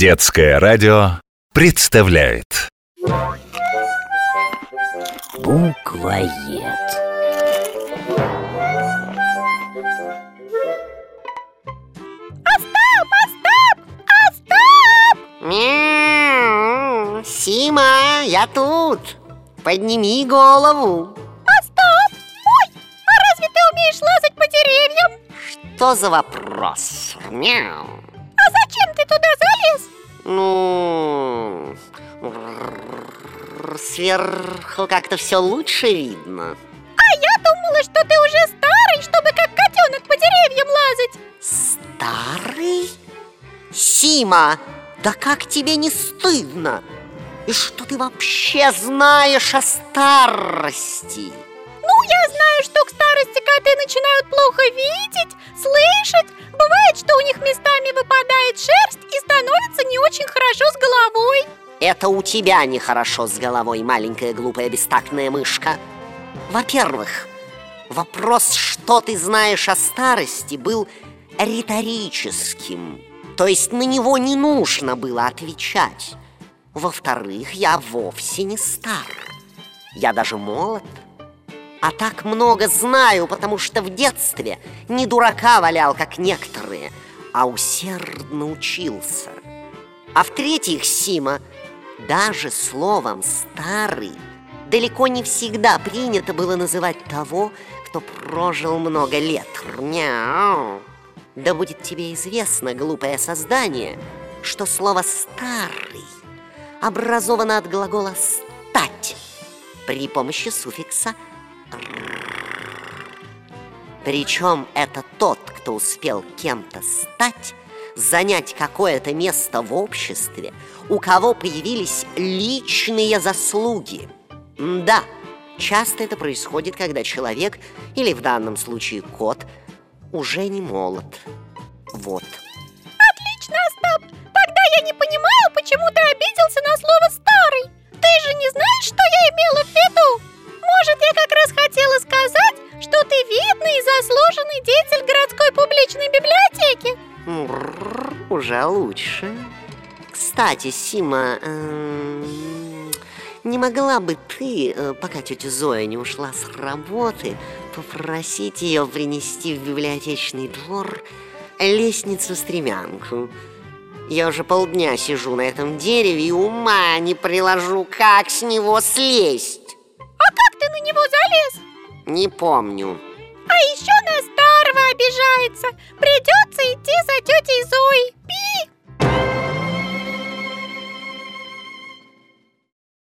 Детское радио представляет Буквоед. Мяу! Сима, я тут. Подними голову. Остап! Ой, а разве ты умеешь лазать по деревьям? Что за вопрос? Мяу. Зачем ты туда залез? Ну, сверху как-то все лучше видно. А я думала, что ты уже старый, чтобы как котенок по деревьям лазать Старый? Сима, да как тебе не стыдно? И что ты вообще знаешь о старости? Ну, я знаю, что к старости коты начинают плохо видеть, слышать Бывает, шерсть и становится не очень хорошо с головой. Это у тебя нехорошо с головой, маленькая глупая бестактная мышка. Во-первых, вопрос, что ты знаешь о старости, был риторическим. То есть на него не нужно было отвечать. Во-вторых, я вовсе не стар. Я даже молод. А так много знаю, потому что в детстве не дурака валял, как некоторые, а усердно учился. А в-третьих, Сима, даже словом «старый» далеко не всегда принято было называть того, кто прожил много лет. Мяу. Да будет тебе известно, глупое создание, что слово «старый» образовано от глагола «стать» при помощи суффикса «старый» причем это тот, кто успел кем-то стать, занять какое-то место в обществе, у кого появились личные заслуги. Да, часто это происходит, когда человек, или в данном случае кот, уже не молод. Вот. Видный и заслуженный деятель городской публичной библиотеки Уже лучше Кстати, Сима, эм, не могла бы ты, э, пока тетя Зоя не ушла с работы, попросить ее принести в библиотечный двор лестницу-стремянку? Я уже полдня сижу на этом дереве и ума не приложу, как с него слезть на него залез? Не помню А еще на старого обижается. Придется идти за тетей Зоей. Пи